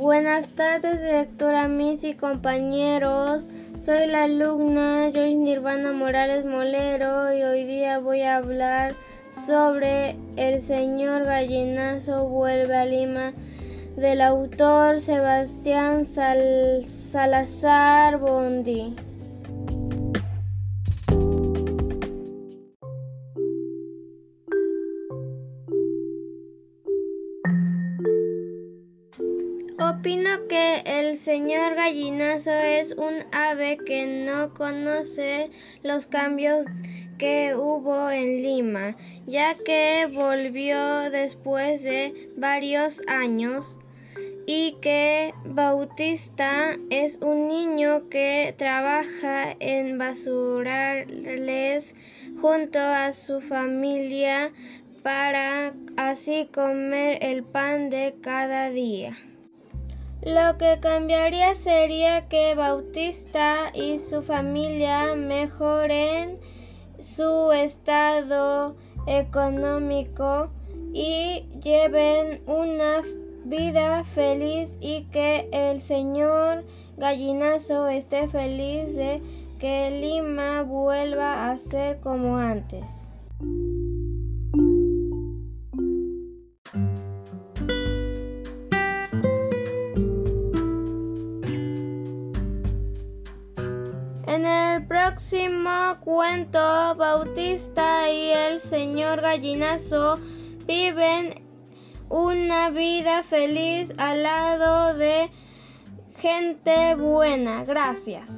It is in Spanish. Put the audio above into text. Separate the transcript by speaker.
Speaker 1: Buenas tardes, directora Miss y compañeros. Soy la alumna Joyce Nirvana Morales Molero y hoy día voy a hablar sobre El señor gallinazo vuelve a Lima del autor Sebastián Salazar Bondi. Opino que el señor gallinazo es un ave que no conoce los cambios que hubo en Lima, ya que volvió después de varios años y que Bautista es un niño que trabaja en basurales junto a su familia para así comer el pan de cada día. Lo que cambiaría sería que Bautista y su familia mejoren su estado económico y lleven una vida feliz y que el señor gallinazo esté feliz de que Lima vuelva a ser como antes. En el próximo cuento, Bautista y el señor Gallinazo viven una vida feliz al lado de gente buena. Gracias.